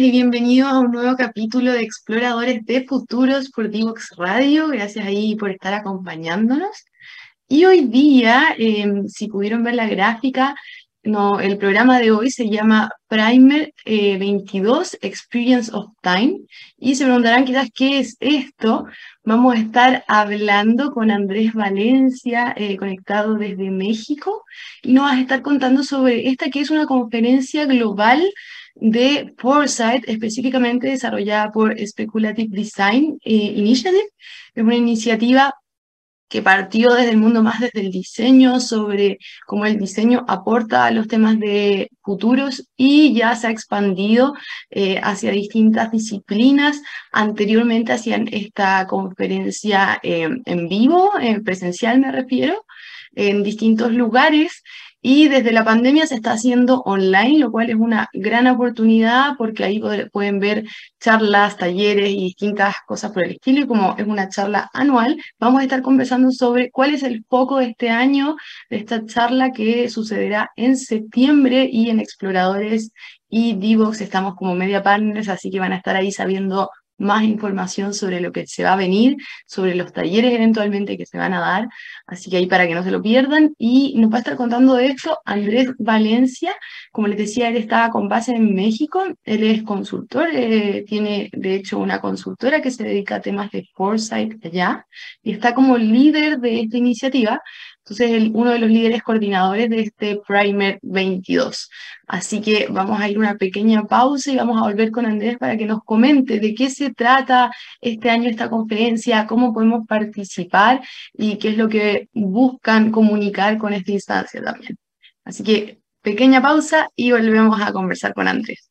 Y bienvenidos a un nuevo capítulo de Exploradores de Futuros por Divox Radio. Gracias ahí por estar acompañándonos. Y hoy día, em, si pudieron ver la gráfica, no, el programa de hoy se llama Primer 22 eh, Experience of Time y se preguntarán quizás qué es esto. Vamos a estar hablando con Andrés Valencia, eh, conectado desde México, y nos va a estar contando sobre esta que es una conferencia global de Foresight, específicamente desarrollada por Speculative Design eh, Initiative. Es una iniciativa que partió desde el mundo más desde el diseño, sobre cómo el diseño aporta a los temas de futuros y ya se ha expandido eh, hacia distintas disciplinas. Anteriormente hacían esta conferencia eh, en vivo, presencial me refiero, en distintos lugares y desde la pandemia se está haciendo online, lo cual es una gran oportunidad porque ahí pueden ver charlas, talleres y distintas cosas por el estilo. Y como es una charla anual, vamos a estar conversando sobre cuál es el foco de este año de esta charla que sucederá en septiembre y en Exploradores y Divox estamos como media partners, así que van a estar ahí sabiendo más información sobre lo que se va a venir, sobre los talleres eventualmente que se van a dar, así que ahí para que no se lo pierdan. Y nos va a estar contando de esto Andrés Valencia, como les decía, él estaba con base en México, él es consultor, eh, tiene de hecho una consultora que se dedica a temas de foresight allá, y está como líder de esta iniciativa, entonces, uno de los líderes coordinadores de este Primer 22. Así que vamos a ir una pequeña pausa y vamos a volver con Andrés para que nos comente de qué se trata este año esta conferencia, cómo podemos participar y qué es lo que buscan comunicar con esta instancia también. Así que pequeña pausa y volvemos a conversar con Andrés.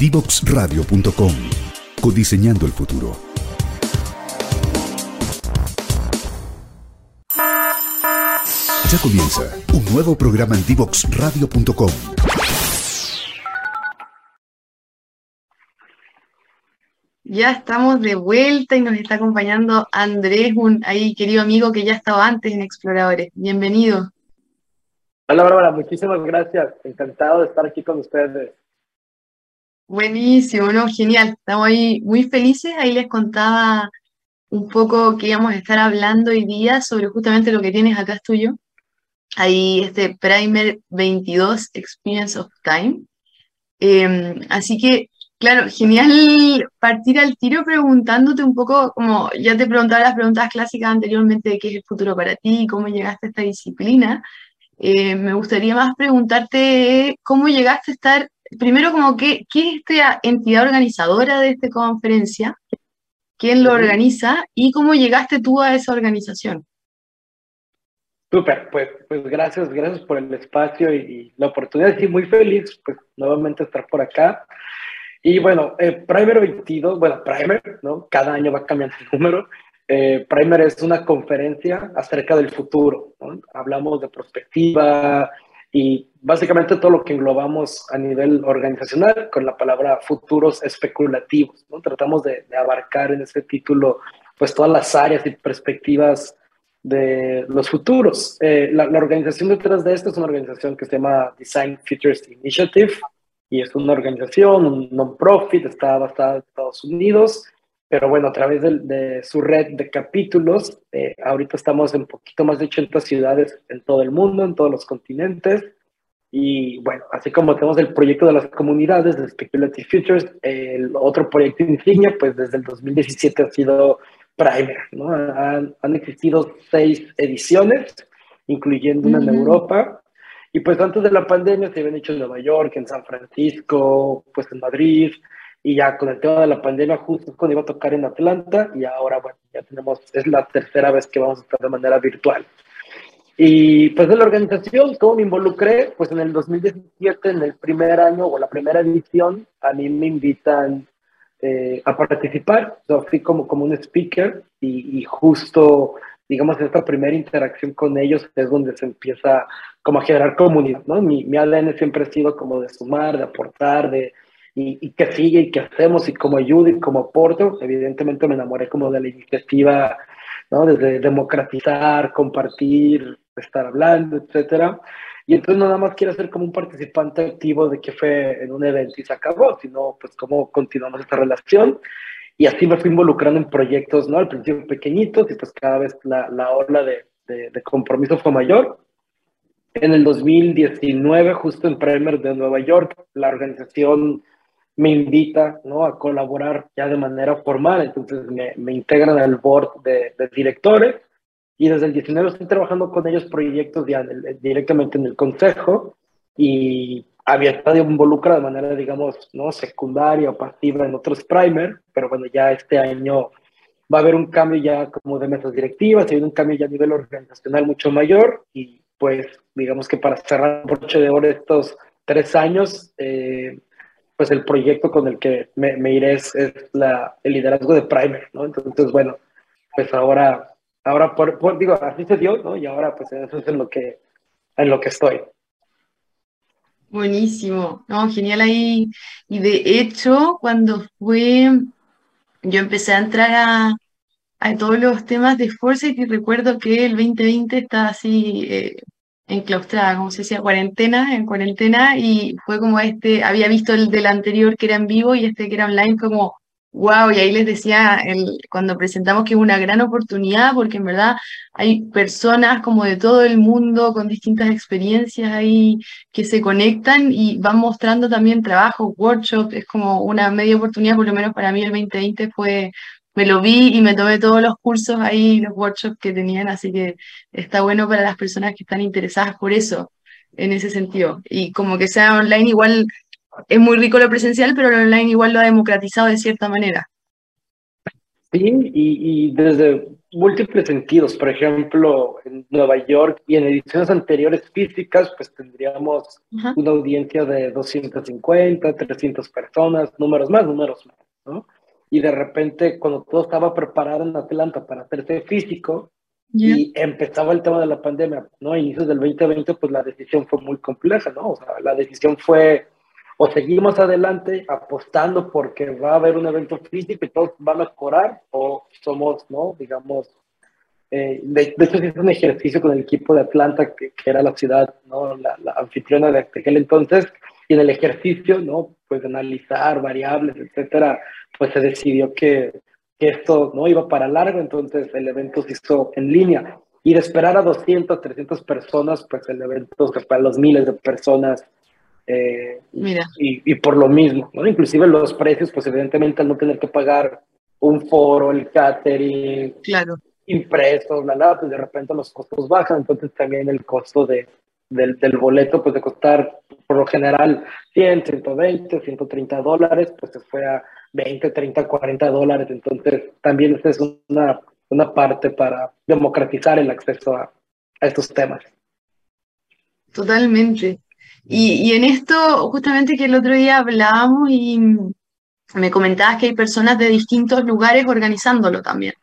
Divoxradio.com. Codiseñando el futuro. Ya comienza un nuevo programa en Divoxradio.com. Ya estamos de vuelta y nos está acompañando Andrés, un ahí querido amigo que ya estaba antes en Exploradores. Bienvenido. Hola Bárbara, muchísimas gracias. Encantado de estar aquí con ustedes. Buenísimo, ¿no? Genial. Estamos ahí muy felices. Ahí les contaba un poco que íbamos a estar hablando hoy día sobre justamente lo que tienes acá es tuyo. ahí este Primer 22 Experience of Time. Em, así que, claro, genial partir al tiro preguntándote un poco, como ya te preguntaba las preguntas clásicas anteriormente de qué es el futuro para ti, cómo llegaste a esta disciplina. Eh, me gustaría más preguntarte cómo llegaste a estar, primero como qué, qué es esta entidad organizadora de esta conferencia, quién lo organiza y cómo llegaste tú a esa organización. Súper, pues, pues gracias, gracias por el espacio y, la oportunidad. Sí, muy feliz, pues nuevamente estar por acá. Y bueno, eh, Primer 22, bueno, Primer, ¿no? Cada año va cambiando el número. Eh, Primer es una conferencia acerca del futuro. ¿no? Hablamos de perspectiva y básicamente todo lo que englobamos a nivel organizacional con la palabra futuros especulativos. ¿no? Tratamos de, de abarcar en este título pues todas las áreas y perspectivas de los futuros. Eh, la, organización detrás de esto es una organización que se llama Design Futures Initiative y es una organización, un non-profit, está basada en Estados Unidos, pero bueno, a través de, su red de capítulos, eh, ahorita estamos en poquito más de 80 ciudades en todo el mundo, en todos los continentes. Y bueno, así como tenemos el proyecto de las comunidades de Speculative Futures, el otro proyecto insignia, pues desde el 2017 ha sido primer, ¿no? Han, han existido seis ediciones, incluyendo una en Europa, y pues antes de la pandemia se habían hecho en Nueva York, en San Francisco, pues en Madrid, y ya con el tema de la pandemia justo cuando iba a tocar en Atlanta, y ahora, bueno, ya tenemos, es la tercera vez que vamos a estar de manera virtual. Y pues de la organización, ¿cómo me involucré? Pues en el 2017, en el primer año o la primera edición, a mí me invitan eh, a participar. Yo fui como, como un speaker y, justo, digamos, esta primera interacción con ellos es donde se empieza como a generar comunidad, ¿no? Mi, mi ADN siempre ha sido como de sumar, de aportar, de y, y qué sigue y qué hacemos y cómo ayudo y cómo aporto. Evidentemente me enamoré como de la iniciativa, ¿no? Desde democratizar, compartir, estar hablando, etcétera. Y entonces no nada más quiero ser como un participante activo de que fue en un evento y se acabó, sino pues cómo continuamos esta relación. Y así me fui involucrando en proyectos, ¿no? Al principio pequeñitos y pues cada vez la, la ola de, de, compromiso fue mayor. En el 2019, justo en Primer de Nueva York, la organización me invita ¿no? a colaborar ya de manera formal, entonces me, me integran al board de, directores y desde el 19 estoy trabajando con ellos proyectos ya directamente en el consejo y había estado involucrado de manera, digamos, ¿no? secundaria o pasiva en otros primer, pero bueno, ya este año va a haber un cambio ya como de mesas directivas, hay un cambio ya a nivel organizacional mucho mayor y pues digamos que para cerrar por broche de oro estos tres años, eh, pues el proyecto con el que me, iré es, la, el liderazgo de Primer. Entonces, bueno, pues ahora ahora por, digo, así se dio, ¿no? Y ahora pues eso es en lo que, en lo que estoy. Buenísimo, no, genial ahí. Y de hecho, cuando fue, yo empecé a entrar a, todos los temas de Foresight y recuerdo que el 2020 estaba así eh, enclaustrada, como se decía, cuarentena, en cuarentena, y fue como este, había visto el del anterior que era en vivo y este que era online, fue como, Wow, y ahí les decía el, cuando presentamos que es una gran oportunidad porque en verdad hay personas como de todo el mundo con distintas experiencias ahí que se conectan y van mostrando también trabajos, workshops, es como una media oportunidad, por lo menos para mí el 2020 fue, me lo vi y me tomé todos los cursos ahí, los workshops que tenían, así que está bueno para las personas que están interesadas por eso, en ese sentido. Y como que sea online igual es muy rico lo presencial, pero lo online igual lo ha democratizado de cierta manera. Sí, y, desde múltiples sentidos. Por ejemplo, en Nueva York y en ediciones anteriores físicas, pues tendríamos una audiencia de 250, 300 personas, números más, números más, ¿no? Y de repente, cuando todo estaba preparado en Atlanta para hacerse físico, y empezaba el tema de la pandemia, ¿no? A inicios del 2020, pues la decisión fue muy compleja, ¿no? O sea, la decisión fue o seguimos adelante apostando porque va a haber un evento físico y todos van a mejorar, o somos, ¿no? Digamos, eh, de, hecho es un ejercicio con el equipo de Atlanta, que, era la ciudad, ¿no? La, anfitriona de aquel entonces, y en el ejercicio, ¿no? Pues analizar variables, etcétera, pues se decidió que, que esto no iba para largo, entonces el evento se hizo en línea. y de esperar a 200, 300 personas, pues el evento se para los miles de personas. Eh, Mira. Y, y, por lo mismo, ¿no? Inclusive los precios, pues evidentemente al no tener que pagar un foro, el catering, claro. impresos, la nada, pues de repente los costos bajan, entonces también el costo de, del, del, boleto, pues de costar por lo general 100, 120, 130 dólares, pues se fue a 20, 30, 40 dólares, entonces también esta es una una parte para democratizar el acceso a, estos temas. Totalmente. Y, en esto, justamente que el otro día hablábamos y me comentabas que hay personas de distintos lugares organizándolo también.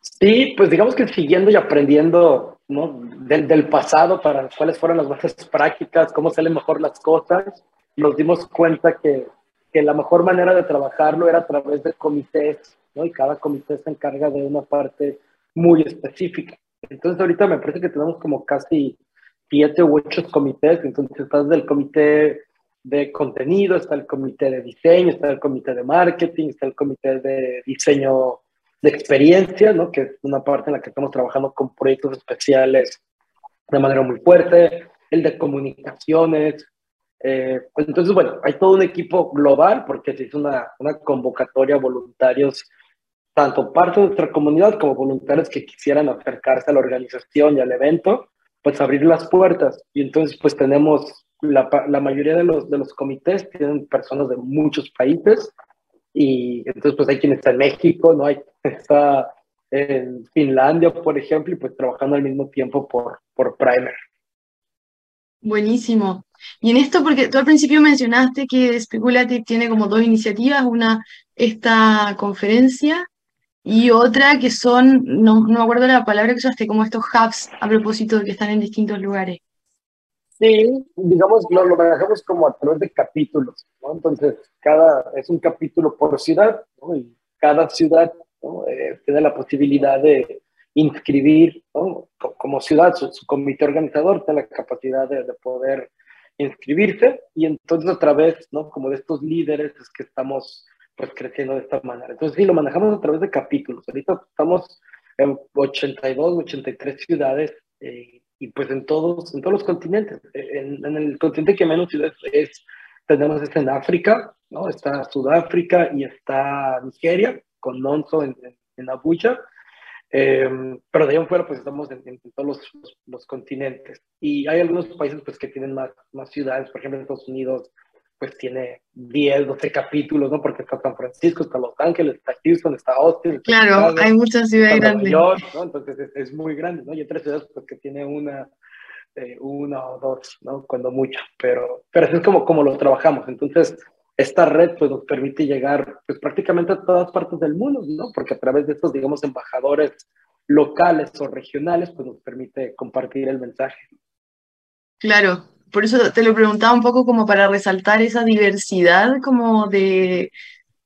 Sí, pues digamos que siguiendo y aprendiendo ¿no? del, del pasado para cuáles fueron las bases prácticas, cómo salen mejor las cosas, nos dimos cuenta que, que la mejor manera de trabajarlo era a través de comités y cada comité se encarga de una parte muy específica. Entonces ahorita me parece que tenemos como casi siete u ocho comités, entonces estás del comité de contenido, está el comité de diseño, está el comité de marketing, está el comité de diseño de experiencia, ¿no? que es una parte en la que estamos trabajando con proyectos especiales de manera muy fuerte, el de comunicaciones. Eh, entonces, bueno, hay todo un equipo global porque se hizo una, una convocatoria a voluntarios tanto parte de nuestra comunidad como voluntarios que quisieran acercarse a la organización y al evento, pues abrir las puertas. Y entonces pues tenemos, la, la mayoría de los, de los comités tienen personas de muchos países y entonces pues hay quien está en México, ¿no? Hay, está en Finlandia, por ejemplo, y pues trabajando al mismo tiempo por, por Primer. Buenísimo. Y en esto, porque tú al principio mencionaste que Speculative tiene como dos iniciativas, una esta conferencia y otra que son, no, no me acuerdo la palabra que usaste, como estos hubs a propósito de que están en distintos lugares. Sí, digamos, lo, lo manejamos como a través de capítulos, ¿no? Entonces, cada, es un capítulo por ciudad, ¿no? Y cada ciudad eh, tiene la posibilidad de inscribir, ¿no? Como ciudad, su, comité organizador tiene la capacidad de, de, poder inscribirse y entonces a través, ¿no? Como de estos líderes es que estamos pues creciendo de esta manera. Entonces sí, lo manejamos a través de capítulos. Ahorita estamos en 82, 83 ciudades eh, y pues en todos, en todos los continentes. En, el continente que menos ciudades es, tenemos es en África, ¿no? Está Sudáfrica y está Nigeria, con Nonso en, en, Abuja. Eh, pero de ahí en fuera pues estamos en, todos los, los, continentes. Y hay algunos países pues que tienen más, más ciudades, por ejemplo en Estados Unidos pues tiene 10, 12 capítulos, ¿no? Porque está San Francisco, está Los Ángeles, está Houston, está Austin. claro, hay muchas ciudades grandes. ¿no? Entonces es, muy grande, ¿no? Y tres ciudades pues, que tiene una, eh, una o dos, ¿no? Cuando mucho, pero, pero así es como, como lo trabajamos. Entonces, esta red pues nos permite llegar pues prácticamente a todas partes del mundo, ¿no? Porque a través de estos, digamos, embajadores locales o regionales, pues nos permite compartir el mensaje. Claro, por eso te lo preguntaba un poco como para resaltar esa diversidad como de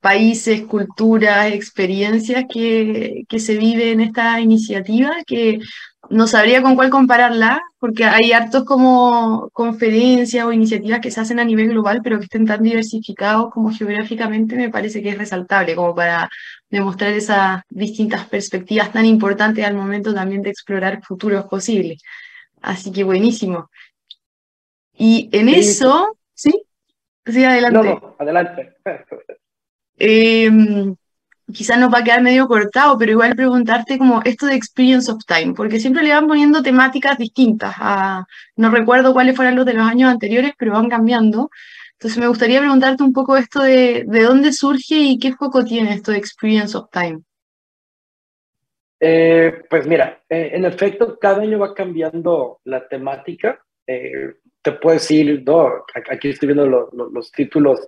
países, culturas, experiencias que, que se vive en esta iniciativa, que no sabría con cuál compararla, porque hay hartos como conferencias o iniciativas que se hacen a nivel global, pero que estén tan diversificados como geográficamente, me parece que es resaltable, como para demostrar esas distintas perspectivas tan importantes al momento también de explorar futuros posibles. Así que buenísimo. Y en eso, ¿sí? Sí, adelante. No, no, adelante. eh, quizás nos va a quedar medio cortado, pero igual preguntarte como esto de Experience of Time, porque siempre le van poniendo temáticas distintas. no recuerdo cuáles fueron los de los años anteriores, pero van cambiando. Entonces me gustaría preguntarte un poco esto de, de dónde surge y qué foco tiene esto de Experience of Time. Eh, pues mira, eh, en efecto, cada año va cambiando la temática. Eh, te puedo decir, no, aquí estoy viendo los títulos.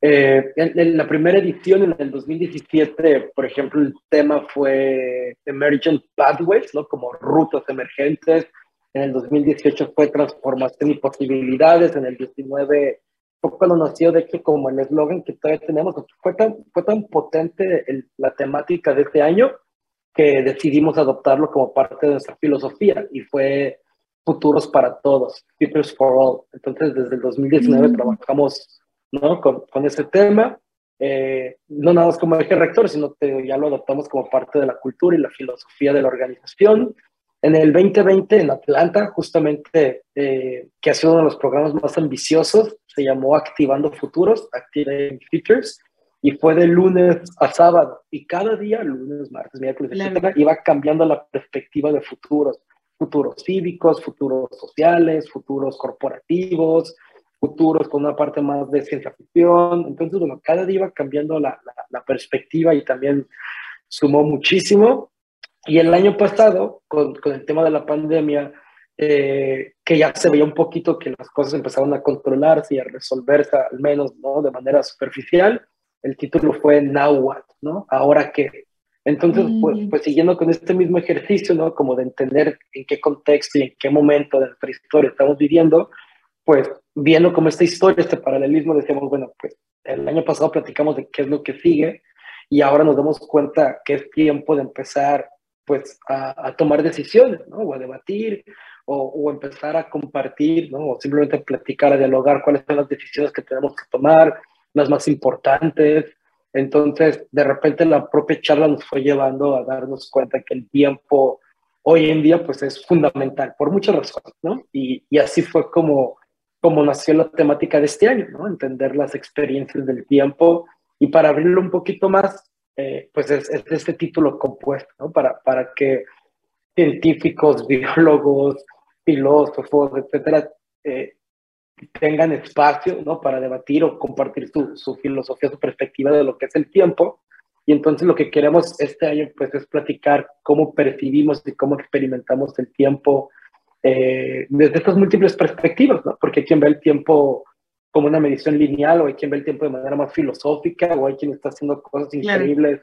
Eh, en, la primera edición, en el 2017, por ejemplo, el tema fue Emergent Pathways, ¿no? Como rutas emergentes. En el 2018 fue Transformación y Posibilidades. En el 19 fue cuando nació, de hecho, como el eslogan que todavía tenemos. Fue tan, fue tan potente la temática de este año que decidimos adoptarlo como parte de nuestra filosofía y fue futuros para todos, Futures for All. Entonces, desde el 2019 trabajamos ¿no? con, con ese tema eh, no nada más como eje rector, sino que ya lo adoptamos como parte de la cultura y la filosofía de la organización. En el 2020 en Atlanta, justamente, eh, que ha sido uno de los programas más ambiciosos, se llamó Activando Futuros, Activate Futures, y fue de lunes a sábado. Y cada día, lunes, martes, miércoles, etcétera, iba cambiando la perspectiva de futuros. Futuros cívicos, futuros sociales, futuros corporativos, futuros con una parte más de ciencia ficción. Entonces, bueno, cada día iba cambiando la, la, perspectiva y también sumó muchísimo. Y el año pasado, con, con el tema de la pandemia, eh, que ya se veía un poquito que las cosas empezaron a controlarse y a resolverse, al menos ¿no? de manera superficial, el título fue Now What, ¿no? Ahora qué. Entonces, pues, mm. pues, siguiendo con este mismo ejercicio, ¿no? Como de entender en qué contexto y en qué momento de nuestra historia estamos viviendo, pues viendo como esta historia, este paralelismo, decíamos, bueno, pues el año pasado platicamos de qué es lo que sigue y ahora nos damos cuenta que es tiempo de empezar, pues, a, a tomar decisiones, ¿no? O a debatir, o, o, empezar a compartir, ¿no? O simplemente platicar, a dialogar cuáles son las decisiones que tenemos que tomar, las más importantes. Entonces, de repente la propia charla nos fue llevando a darnos cuenta que el tiempo hoy en día pues es fundamental por muchas razones, ¿no? Y, y así fue como, como nació la temática de este año, ¿no? Entender las experiencias del tiempo y para abrirlo un poquito más, eh, pues es, es, este título compuesto, ¿no? Para, para que científicos, biólogos, filósofos, etcétera, eh, tengan espacio ¿no? para debatir o compartir su, su, filosofía, su perspectiva de lo que es el tiempo. Y entonces lo que queremos este año pues, es platicar cómo percibimos y cómo experimentamos el tiempo eh, desde estas múltiples perspectivas, ¿no? porque hay quien ve el tiempo como una medición lineal o hay quien ve el tiempo de manera más filosófica o hay quien está haciendo cosas increíbles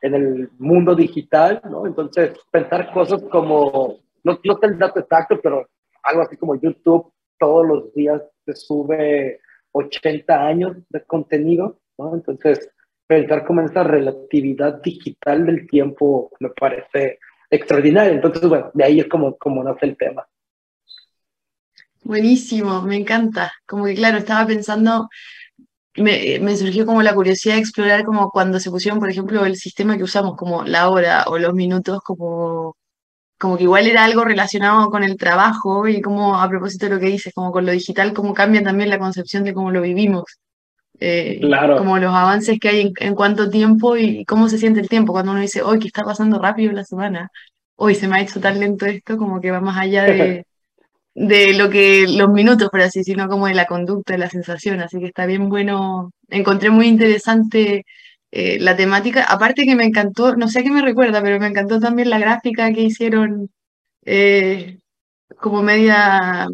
en el mundo digital, ¿no? Entonces, pensar cosas como, no, no el dato exacto, pero algo así como YouTube todos los días se sube 80 años de contenido, ¿no? Entonces, pensar como esa relatividad digital del tiempo me parece extraordinario. Entonces, bueno, de ahí es como, como nace el tema. Buenísimo, me encanta. Como que, claro, estaba pensando, me, me, surgió como la curiosidad de explorar como cuando se pusieron, por ejemplo, el sistema que usamos como la hora o los minutos como como que igual era algo relacionado con el trabajo y como a propósito de lo que dices, como con lo digital, cómo cambia también la concepción de cómo lo vivimos. Eh, claro. Como los avances que hay en, cuánto tiempo y cómo se siente el tiempo cuando uno dice, hoy que está pasando rápido la semana, hoy se me ha hecho tan lento esto, como que va más allá de, de lo que los minutos, por así, sino como de la conducta, de la sensación. Así que está bien bueno. Encontré muy interesante eh, la temática, aparte que me encantó, no sé qué me recuerda, pero me encantó también la gráfica que hicieron eh, como media,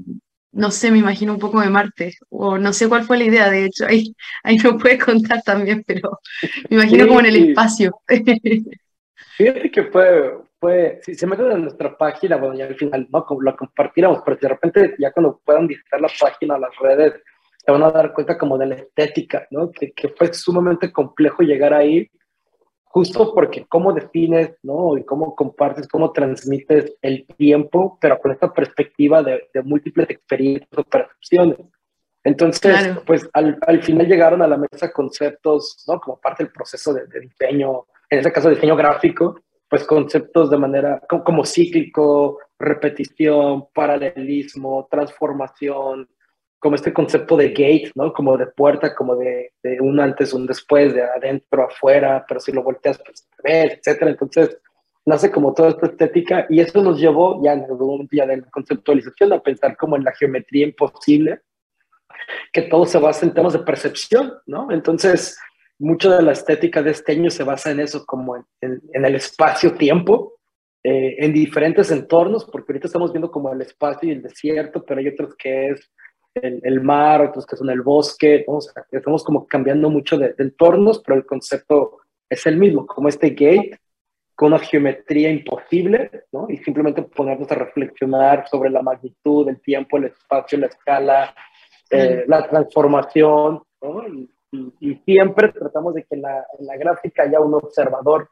no sé, me imagino un poco de Marte, o no sé cuál fue la idea, de hecho, ahí, ahí no puedes contar también, pero me imagino como en el espacio. Fíjate que fue, fue, si se meten en nuestra página, bueno, ya al final no la compartiremos, pero de repente ya cuando puedan visitar la página, las redes, se van a dar cuenta como de la estética, ¿no? Que, que, fue sumamente complejo llegar ahí, justo porque cómo defines, ¿no? Y cómo compartes, cómo transmites el tiempo, pero con esta perspectiva de, de múltiples experiencias o percepciones. Entonces, pues al, al, final llegaron a la mesa conceptos, ¿no? Como parte del proceso de, de diseño, en este caso diseño gráfico, pues conceptos de manera como, cíclico, repetición, paralelismo, transformación, como este concepto de gate, ¿no? Como de puerta, como de, de, un antes, un después, de adentro, afuera, pero si lo volteas, pues ves, etcétera. Entonces, nace como toda esta estética y eso nos llevó ya en el momento ya de la conceptualización a pensar como en la geometría imposible, que todo se basa en temas de percepción, ¿no? Entonces, mucho de la estética de este año se basa en eso, como en, en, en el espacio-tiempo, eh, en diferentes entornos, porque ahorita estamos viendo como el espacio y el desierto, pero hay otros que es el, el, mar, otros que son el bosque, o sea, estamos como cambiando mucho de, de, entornos, pero el concepto es el mismo, como este gate con una geometría imposible, ¿no? Y simplemente ponernos a reflexionar sobre la magnitud, el tiempo, el espacio, la escala, eh, la transformación, ¿no? Y, y, siempre tratamos de que la, en la gráfica haya un observador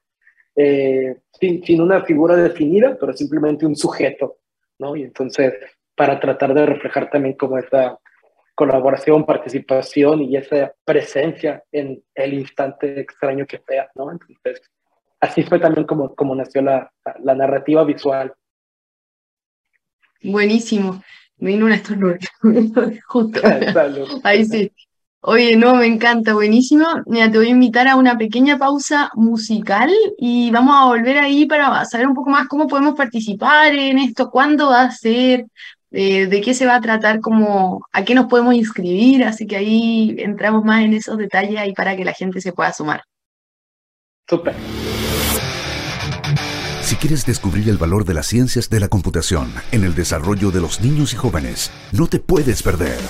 eh, sin, sin, una figura definida, pero simplemente un sujeto, ¿no? Y entonces para tratar de reflejar también como esa, colaboración, participación y esa presencia en el instante extraño que sea, ¿no? Entonces, así fue también como, como nació la, la narrativa visual. Buenísimo. Vino una estornuda. Justo. Ahí sí. Oye, no, me encanta, buenísimo. Mira, te voy a invitar a una pequeña pausa musical y vamos a volver ahí para saber un poco más cómo podemos participar en esto, cuándo va a ser, eh, de qué se va a tratar, cómo, a qué nos podemos inscribir. Así que ahí entramos más en esos detalles ahí para que la gente se pueda sumar. Súper. Si quieres descubrir el valor de las ciencias de la computación en el desarrollo de los niños y jóvenes, no te puedes perder.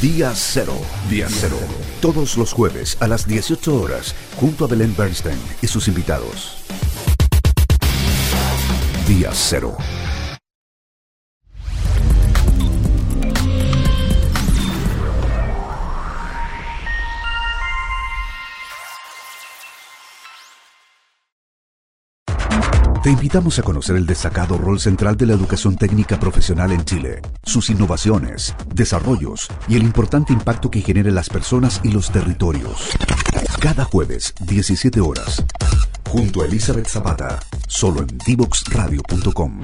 Día Cero. Día Cero. Todos los jueves a las 18 horas, junto a Belén Bernstein y sus invitados. Día Cero. Te invitamos a conocer el destacado rol central de la educación técnica profesional en Chile, sus innovaciones, desarrollos y el importante impacto que genera en las personas y los territorios. Cada jueves, 17 horas, junto a Elizabeth Zapata, solo en divoxradio.com.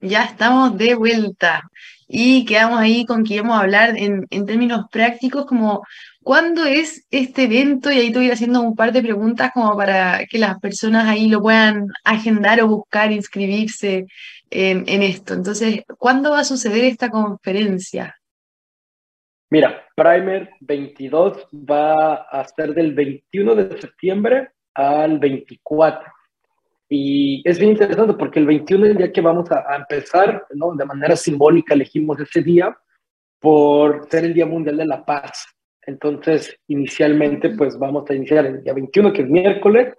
Ya estamos de vuelta y quedamos ahí con que íbamos a hablar en términos prácticos como ¿Cuándo es este evento? Y ahí te voy haciendo un par de preguntas como para que las personas ahí lo puedan agendar o buscar, inscribirse en, esto. Entonces, ¿cuándo va a suceder esta conferencia? Mira, Primer 22 va a ser del 21 de septiembre al 24. Y es bien interesante porque el 21 es el día que vamos a, a empezar, ¿no? De manera simbólica elegimos ese día por ser el Día Mundial de la Paz. Entonces, inicialmente, pues vamos a iniciar el día 21, que es miércoles.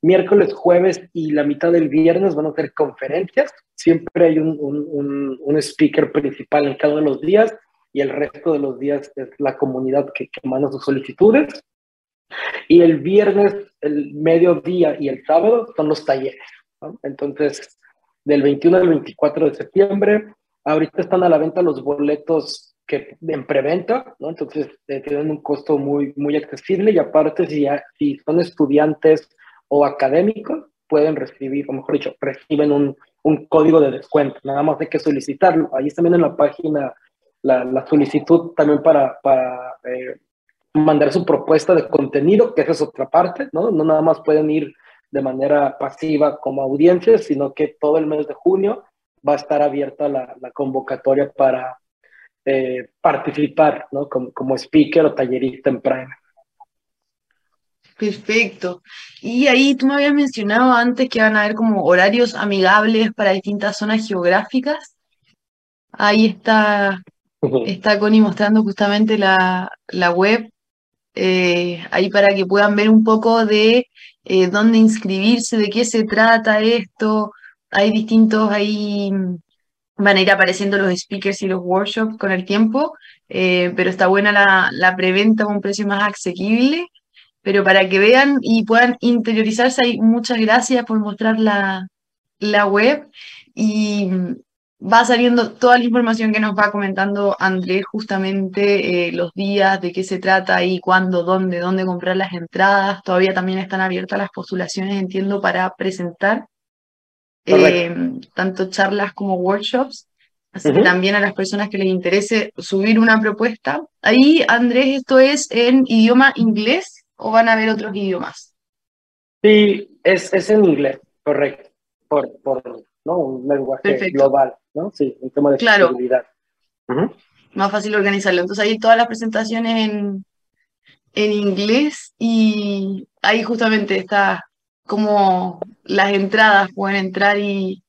Miércoles, jueves y la mitad del viernes van a ser conferencias. Siempre hay un, un, un, speaker principal en cada uno de los días y el resto de los días es la comunidad que, que manda sus solicitudes. Y el viernes, el mediodía y el sábado son los talleres. Entonces, del 21 al 24 de septiembre, ahorita están a la venta los boletos que en preventa, ¿no? Entonces eh, tienen un costo muy, muy accesible y aparte si, si son estudiantes o académicos, pueden recibir, o mejor dicho, reciben un, un código de descuento, nada más hay que solicitarlo. Ahí también en la página la, la solicitud también para, para eh, mandar su propuesta de contenido, que esa es otra parte, ¿no? No nada más pueden ir de manera pasiva como audiencia, sino que todo el mes de junio va a estar abierta la, la convocatoria para, eh, participar ¿no? como, como speaker o tallerista en Prime. Perfecto. Y ahí tú me habías mencionado antes que van a haber como horarios amigables para distintas zonas geográficas. Ahí está, está Connie mostrando justamente la, la web, eh, ahí para que puedan ver un poco de eh, dónde inscribirse, de qué se trata esto. Hay distintos ahí van a ir apareciendo los speakers y los workshops con el tiempo, eh, pero está buena la, la preventa a un precio más asequible. Pero para que vean y puedan interiorizarse, ahí muchas gracias por mostrar la, la web y va saliendo toda la información que nos va comentando Andrés, justamente eh, los días, de qué se trata y cuándo, dónde, dónde comprar las entradas. Todavía también están abiertas las postulaciones, entiendo, para presentar eh, tanto charlas como workshops. Así que también a las personas que les interese subir una propuesta. Ahí, Andrés, ¿esto es en idioma inglés o van a haber otros idiomas? Sí, es, es en inglés, correcto. Por, por ¿no? un lenguaje global, ¿no? Sí, un tema de claro. Más fácil organizarlo. Entonces ahí todas las presentaciones en, en inglés y ahí justamente está como las entradas pueden entrar y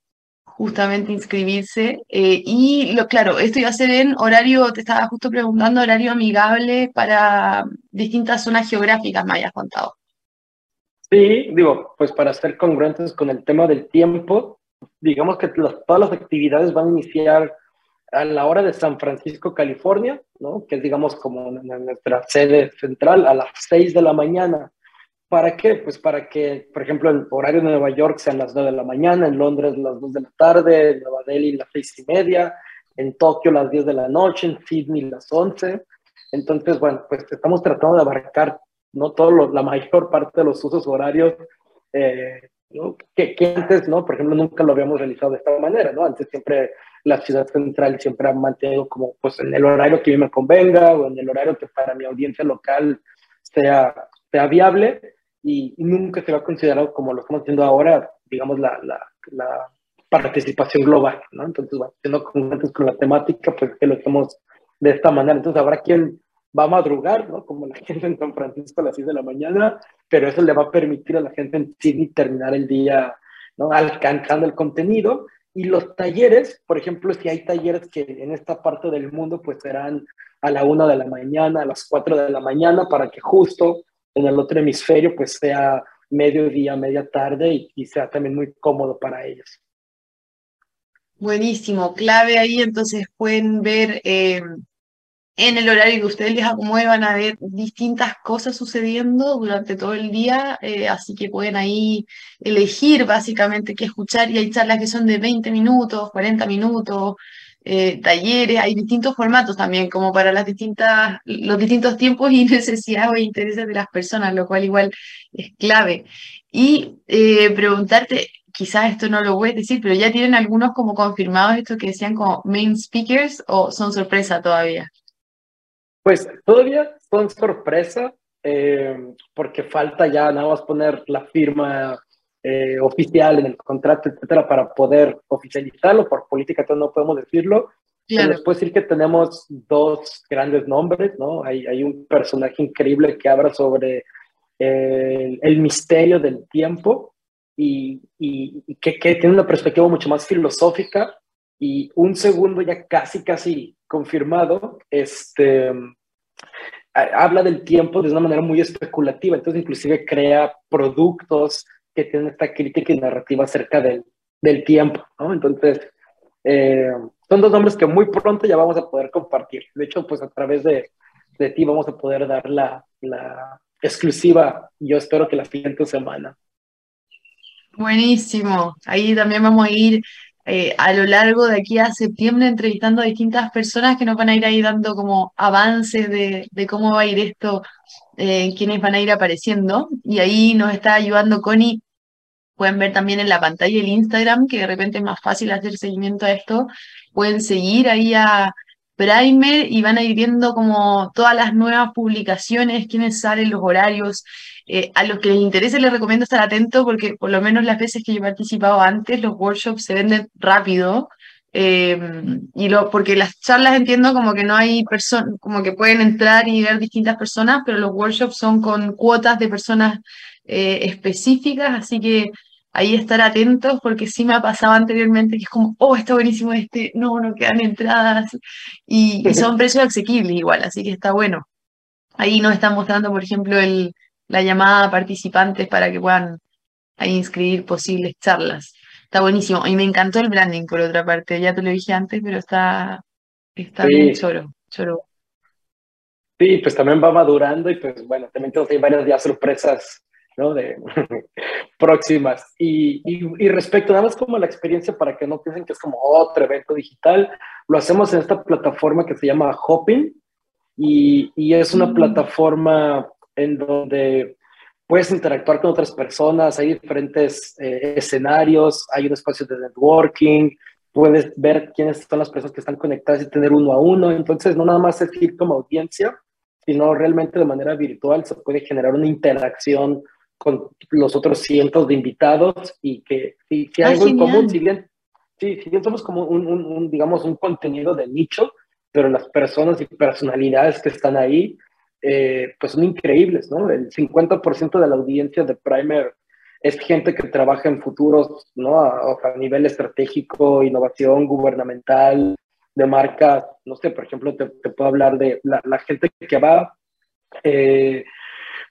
justamente inscribirse. Eh, y lo claro, esto iba a ser en horario, te estaba justo preguntando, horario amigable para distintas zonas geográficas, me hayas contado. Sí, digo, pues para ser congruentes con el tema del tiempo, digamos que todas las actividades van a iniciar a la hora de San Francisco, California, ¿no? que es digamos como nuestra sede central, a las 6 de la mañana. ¿Para qué? Pues para que, por ejemplo, el horario de Nueva York sean las 9 de la mañana, en Londres las 2 de la tarde, en Nueva Delhi las 6 y media, en Tokio las 10 de la noche, en Sydney las 11. Entonces, bueno, pues estamos tratando de abarcar no todo la mayor parte de los usos horarios eh, que, que, antes, ¿no? Por ejemplo, nunca lo habíamos realizado de esta manera, ¿no? Antes siempre la ciudad central siempre ha mantenido como, pues, en el horario que a mí me convenga o en el horario que para mi audiencia local sea, sea viable y, nunca se va considerado como lo estamos haciendo ahora, digamos, la, la, la participación global, ¿no? Entonces, bueno, siendo congruentes con la temática, pues que lo hacemos de esta manera. Entonces, habrá quien va a madrugar, ¿no? Como la gente en San Francisco a las 6 de la mañana, pero eso le va a permitir a la gente en Sydney terminar el día, ¿no? Alcanzando el contenido. Y los talleres, por ejemplo, si hay talleres que en esta parte del mundo, pues serán a la 1 de la mañana, a las 4 de la mañana, para que justo en el otro hemisferio, pues sea mediodía, media tarde y, sea también muy cómodo para ellos. Buenísimo, clave ahí, entonces pueden ver eh, en el horario que ustedes les acomode, a ver distintas cosas sucediendo durante todo el día, eh, así que pueden ahí elegir básicamente qué escuchar y hay charlas que son de 20 minutos, 40 minutos, eh, talleres, hay distintos formatos también, como para las distintas, los distintos tiempos y necesidades e intereses de las personas, lo cual igual es clave. Y preguntarte, quizás esto no lo voy a decir, pero ya tienen algunos como confirmados esto que decían como main speakers o son sorpresa todavía? Pues todavía son sorpresa eh, porque falta ya nada más poner la firma eh, oficial en el contrato, etcétera, para poder oficializarlo. Por política todavía no podemos decirlo. Claro. les puedo decir que tenemos dos grandes nombres, ¿no? Hay, hay un personaje increíble que habla sobre eh, el misterio del tiempo y, y, que, que, tiene una perspectiva mucho más filosófica y un segundo ya casi, casi confirmado, este, habla del tiempo de una manera muy especulativa, entonces inclusive crea productos que tienen esta crítica y narrativa acerca del, del tiempo, ¿no? Entonces, eh, son dos nombres que muy pronto ya vamos a poder compartir. De hecho, pues a través de, de ti vamos a poder dar la, la exclusiva, yo espero que la siguiente semana. Buenísimo. Ahí también vamos a ir eh, a lo largo de aquí a septiembre entrevistando a distintas personas que nos van a ir ahí dando como avances de, cómo va a ir esto, eh, quiénes van a ir apareciendo. Y ahí nos está ayudando Connie. Pueden ver también en la pantalla el Instagram, que de repente es más fácil hacer seguimiento a esto. Pueden seguir ahí a Primer y van a ir viendo como todas las nuevas publicaciones, quiénes salen, los horarios, eh, a los que les interese les recomiendo estar atentos porque por lo menos las veces que yo he participado antes, los workshops se venden rápido. Em, y lo, porque las charlas entiendo como que no hay personas, como que pueden entrar y ver distintas personas, pero los workshops son con cuotas de personas eh, específicas, así que ahí estar atentos porque sí me ha pasado anteriormente que es como, oh, está buenísimo este, no, no quedan entradas y, y son precios asequibles igual, así que está bueno. Ahí nos están mostrando, por ejemplo, el, la llamada a participantes para que puedan ahí inscribir posibles charlas. Está buenísimo. Y me encantó el branding, por otra parte. Ya te lo dije antes, pero está, está bien choro, choro. Sí, pues también va madurando y pues bueno, también tenemos ahí varias ya sorpresas, ¿no? De próximas. Y, y, respecto nada más como la experiencia para que no piensen que es como otro evento digital, lo hacemos en esta plataforma que se llama Hopping y, y es una mm. plataforma en donde puedes interactuar con otras personas, hay diferentes eh, escenarios, hay un espacio de networking, puedes ver quiénes son las personas que están conectadas y tener uno a uno. Entonces, no nada más es ir como audiencia, sino realmente de manera virtual se puede generar una interacción con los otros cientos de invitados y que si, hay algo en común, si bien, si bien somos como un, un, digamos, un contenido de nicho, pero las personas y personalidades que están ahí eh, pues son increíbles, ¿no? El 50% de la audiencia de Primer es gente que trabaja en futuros, ¿no? A, nivel estratégico, innovación gubernamental, de marca, no sé, por ejemplo, te, puedo hablar de la, gente que va, eh,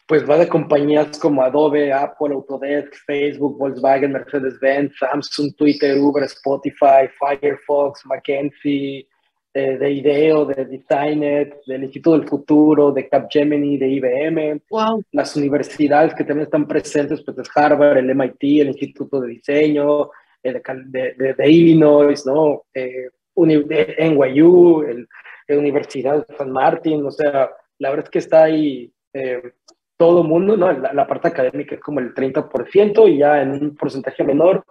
pues va de compañías como Adobe, Apple, Autodesk, Facebook, Volkswagen, Mercedes-Benz, Samsung, Twitter, Uber, Spotify, Firefox, McKinsey, de, IDEO, de Designet, del Instituto del Futuro, de Capgemini, de IBM, las universidades que también están presentes, pues es Harvard, el MIT, el Instituto de Diseño, de, de, de, Illinois, ¿no? Eh, NYU, el, la Universidad de San Martín, o sea, la verdad es que está ahí eh, todo mundo, ¿no? La, parte académica es como el 30% y ya en un porcentaje menor,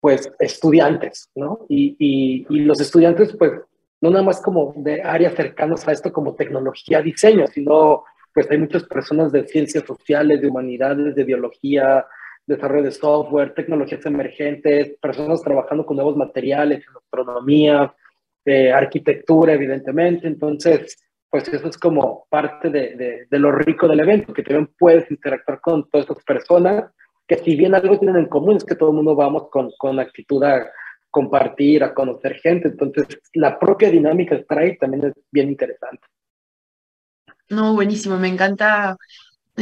pues estudiantes, ¿no? Y, y, y, los estudiantes, pues, no nada más como de áreas cercanas a esto como tecnología, diseño, sino pues hay muchas personas de ciencias sociales, de humanidades, de biología, desarrollo de software, tecnologías emergentes, personas trabajando con nuevos materiales, astronomía, eh, arquitectura, evidentemente. Entonces, pues eso es como parte de, de, lo rico del evento, que también puedes interactuar con todas estas personas, que si bien algo tienen en común es que todo el mundo vamos con, con actitud a compartir, a conocer gente. Entonces, la propia dinámica estar ahí también es bien interesante. No, buenísimo, me encanta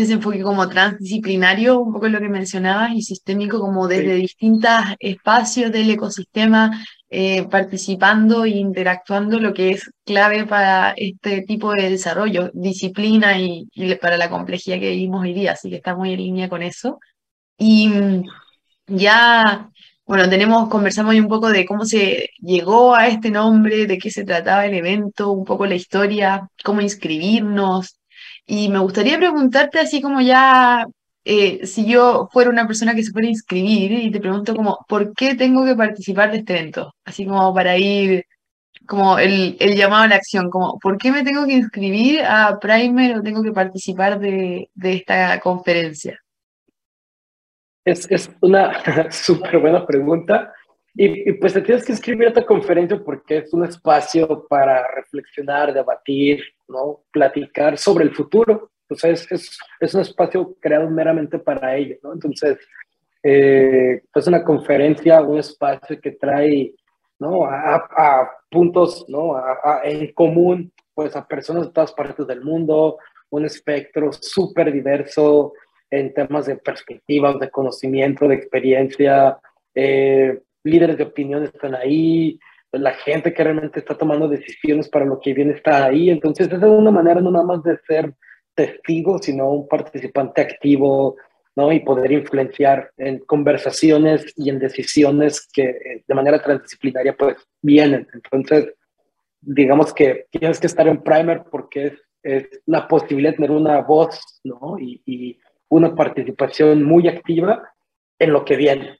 ese enfoque como transdisciplinario, un poco lo que mencionabas, y sistémico como desde distintos espacios del ecosistema, eh, participando e interactuando, lo que es clave para este tipo de desarrollo, disciplina y, para la complejidad que vivimos hoy día, así que está muy en línea con eso. Y mm, ya, bueno, tenemos, conversamos hoy un poco de cómo se llegó a este nombre, de qué se trataba el evento, un poco la historia, cómo inscribirnos, y me gustaría preguntarte así como ya, eh, si yo fuera una persona que se fuera a inscribir y te pregunto como, ¿por qué tengo que participar de este evento? Así como para ir, como el, el llamado a la acción, como, ¿por qué me tengo que inscribir a Primer o tengo que participar de, de esta conferencia? Es, es una súper buena pregunta. Y, pues te tienes que inscribir a esta conferencia porque es un espacio para reflexionar, debatir, ¿no? Platicar sobre el futuro. Sea, es, es, un espacio creado meramente para ello, ¿no? Entonces, eh, es una conferencia, un espacio que trae, ¿no? A, puntos, ¿no? A, en común, pues a personas de todas partes del mundo, un espectro súper diverso en temas de perspectivas, de conocimiento, de experiencia, eh, líderes de opinión están ahí, la gente que realmente está tomando decisiones para lo que viene está ahí. Entonces, esa es una manera no nada más de ser testigo, sino un participante activo, ¿no? Y poder influenciar en conversaciones y en decisiones que eh, de manera transdisciplinaria pues vienen. Entonces, digamos que tienes que estar en primer porque es, es la posibilidad de tener una voz, ¿no? Y, y una participación muy activa en lo que viene.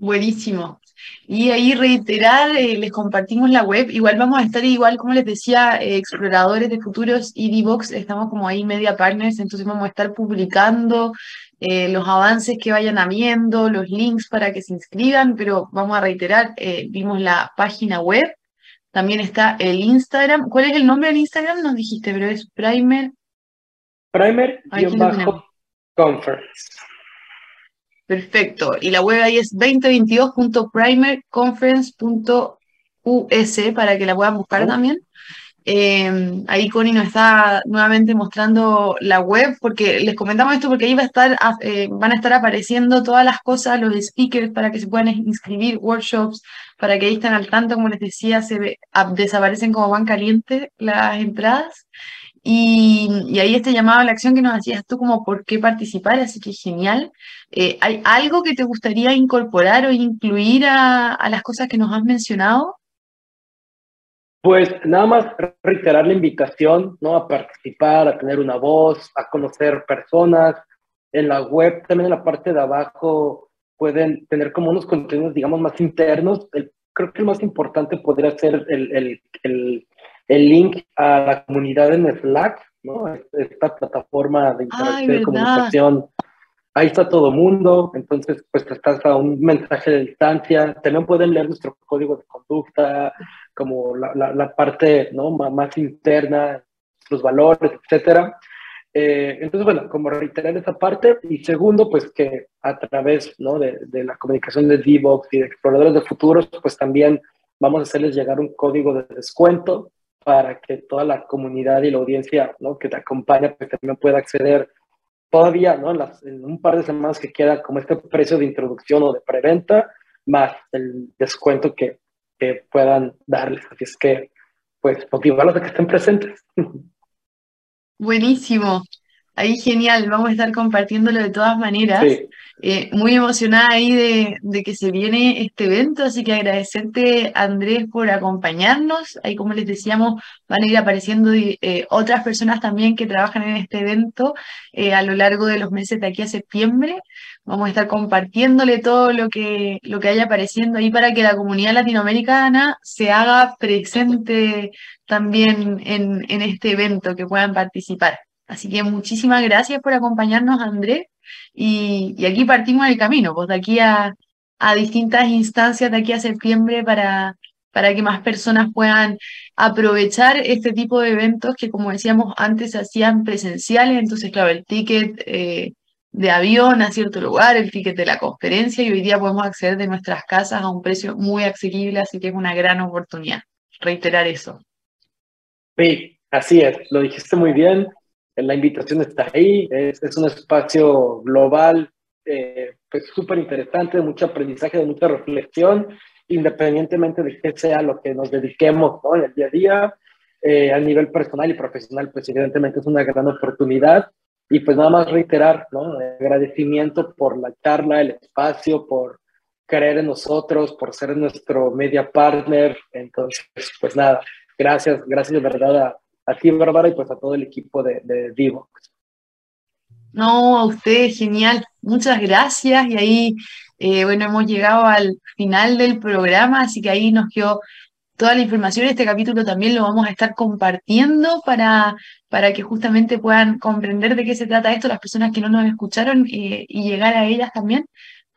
Buenísimo. Y ahí reiterar, eh, les compartimos la web. Igual vamos a estar igual, como les decía, eh, exploradores de futuros y D-Box, estamos como ahí media partners, entonces vamos a estar publicando eh, los avances que vayan habiendo, los links para que se inscriban, pero vamos a reiterar, vimos la página web, también está el Instagram. ¿Cuál es el nombre del Instagram? Nos dijiste, pero es Primer. Primer-Conference. Perfecto. Y la web ahí es 2022.primerconference.us para que la puedan buscar oh. también. Em, ahí Connie nos está nuevamente mostrando la web, porque les comentamos esto porque ahí va a estar, eh, van a estar apareciendo todas las cosas, los speakers para que se puedan inscribir, workshops, para que ahí estén al tanto, como les decía, se desaparecen como van calientes las entradas. Y, ahí este llamado a la acción que nos hacías tú como por qué participar, así que genial. Eh, ¿Hay algo que te gustaría incorporar o incluir a, las cosas que nos has mencionado? Pues nada más reiterar la invitación, ¿no? A participar, a tener una voz, a conocer personas. En la web, también en la parte de abajo, pueden tener como unos contenidos, digamos, más internos. creo que el más importante podría ser el, el, el el link a la comunidad en Slack, ¿no? Esta plataforma de interacción y comunicación. Ahí está todo mundo, entonces pues estás a un mensaje de distancia. También pueden leer nuestro código de conducta, como la, la, parte ¿no? más interna, los valores, etcétera. Eh, entonces, bueno, como reiterar esa parte. Y segundo, pues que a través ¿no? de, de la comunicación de DevOps y de exploradores de futuros, pues también vamos a hacerles llegar un código de descuento para que toda la comunidad y la audiencia ¿no? que te acompaña pues, también pueda acceder todavía ¿no? en, un par de semanas que queda como este precio de introducción o de preventa, más el descuento que, que puedan darles. Así es que, pues, motivarlos a que estén presentes. Buenísimo. Ahí genial, vamos a estar compartiéndolo de todas maneras. Eh, muy emocionada ahí de, que se viene este evento, así que agradecerte Andrés por acompañarnos. Ahí como les decíamos, van a ir apareciendo eh, otras personas también que trabajan en este evento eh, a lo largo de los meses de aquí a septiembre. Vamos a estar compartiéndole todo lo que, lo que haya apareciendo ahí para que la comunidad latinoamericana se haga presente también en, en este evento, que puedan participar. Así que muchísimas gracias por acompañarnos, Andrés. Y, aquí partimos el camino, pues de aquí a, distintas instancias de aquí a septiembre para, para que más personas puedan aprovechar este tipo de eventos que, como decíamos antes, se hacían presenciales. Entonces, claro, el ticket eh, de avión a cierto lugar, el ticket de la conferencia, y hoy día podemos acceder de nuestras casas a un precio muy asequible, así que es una gran oportunidad. Reiterar eso. Sí, así es, lo dijiste muy bien la invitación está ahí, es, es un espacio global, eh, pues súper interesante, de mucho aprendizaje, de mucha reflexión, independientemente de qué sea lo que nos dediquemos ¿no? en el día a día, eh, a nivel personal y profesional, pues evidentemente es una gran oportunidad. Y pues nada más reiterar, ¿no? agradecimiento por la charla, el espacio, por creer en nosotros, por ser nuestro media partner. Entonces, pues nada, gracias, gracias de verdad a, a ti, Bárbara, y pues a todo el equipo de, de Vivo. No, a usted, genial. Muchas gracias. Y ahí, eh, bueno, hemos llegado al final del programa, así que ahí nos quedó toda la información. Este capítulo también lo vamos a estar compartiendo para, para que justamente puedan comprender de qué se trata esto las personas que no nos escucharon eh, y llegar a ellas también.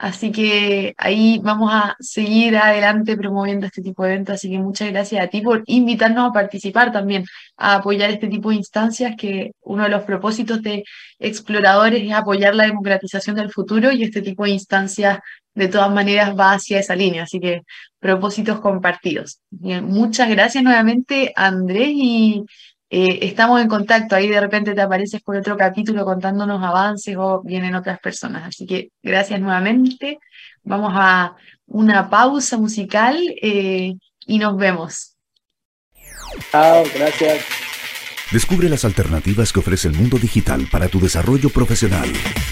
Así que ahí vamos a seguir adelante promoviendo este tipo de eventos. Así que muchas gracias a ti por invitarnos a participar también, a apoyar este tipo de instancias, que uno de los propósitos de exploradores es apoyar la democratización del futuro y este tipo de instancias de todas maneras va hacia esa línea. Así que propósitos compartidos. muchas gracias nuevamente, Andrés, y eh, estamos en contacto, ahí de repente te apareces por otro capítulo contándonos avances o vienen otras personas. Así que gracias nuevamente. Vamos a una pausa musical eh, y nos vemos. Chao, gracias. Descubre las alternativas que ofrece el mundo digital para tu desarrollo profesional.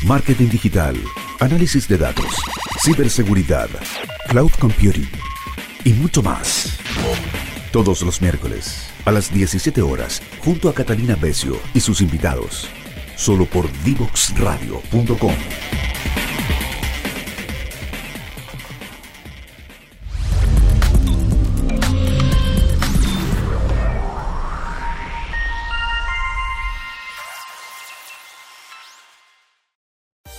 Marketing digital, análisis de datos, ciberseguridad, cloud computing y mucho más. Todos los miércoles a las 17 horas junto a Catalina Becio y sus invitados. Solo por divoxradio.com.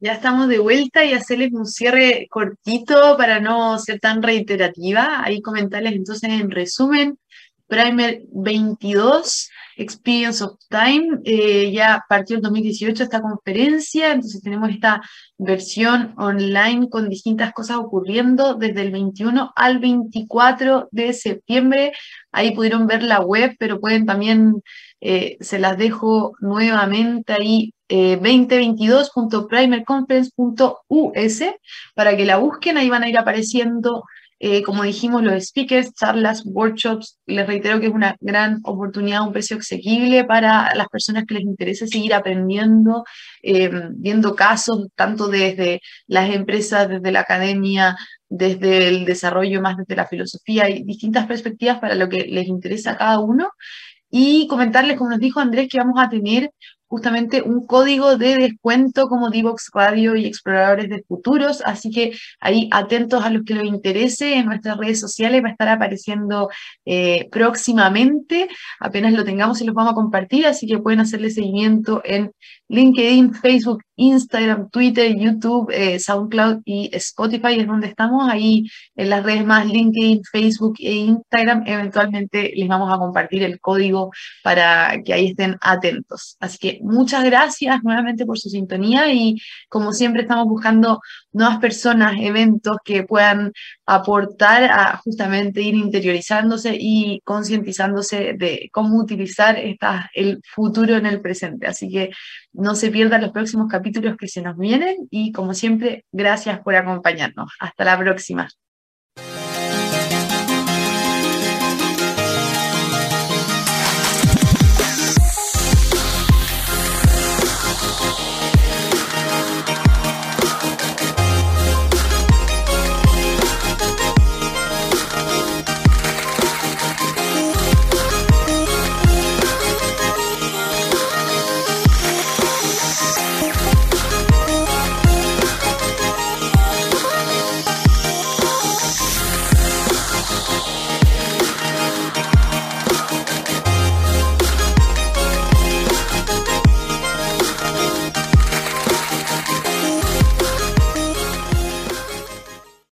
Ya estamos de vuelta y hacerles un cierre cortito para no ser tan reiterativa. Ahí comentarles entonces en resumen Primer 22, Experience of Time. Eh, ya partió el 2018 esta conferencia, entonces tenemos esta versión online con distintas cosas ocurriendo desde el 21 al 24 de septiembre. Ahí pudieron ver la web, pero pueden también, eh, se las dejo nuevamente ahí, eh, 2022.primerconference.us para que la busquen, ahí van a ir apareciendo eh, como dijimos, los speakers, charlas, workshops, les reitero que es una gran oportunidad, un precio asequible para las personas que les interesa seguir aprendiendo, eh, viendo casos tanto desde las empresas, desde la academia, desde el desarrollo, más desde la filosofía, y distintas perspectivas para lo que les interesa a cada uno. Y comentarles, como nos dijo Andrés, que vamos a tener justamente un código de descuento como Divox Radio y Exploradores de Futuros, así que ahí atentos a los que les interese en nuestras redes sociales, va a estar apareciendo eh, próximamente, apenas lo tengamos y los vamos a compartir, así que pueden hacerle seguimiento en LinkedIn, Facebook, Instagram, Twitter, YouTube, eh, SoundCloud y Spotify es donde estamos. Ahí en las redes más LinkedIn, Facebook e Instagram, eventualmente les vamos a compartir el código para que ahí estén atentos. Así muchas gracias nuevamente por su sintonía y como siempre estamos buscando nuevas personas, eventos que puedan aportar a justamente ir interiorizándose y concientizándose de cómo utilizar el futuro en el presente. Así que no se pierdan los próximos capítulos que se nos vienen y como siempre, gracias por acompañarnos. Hasta la próxima.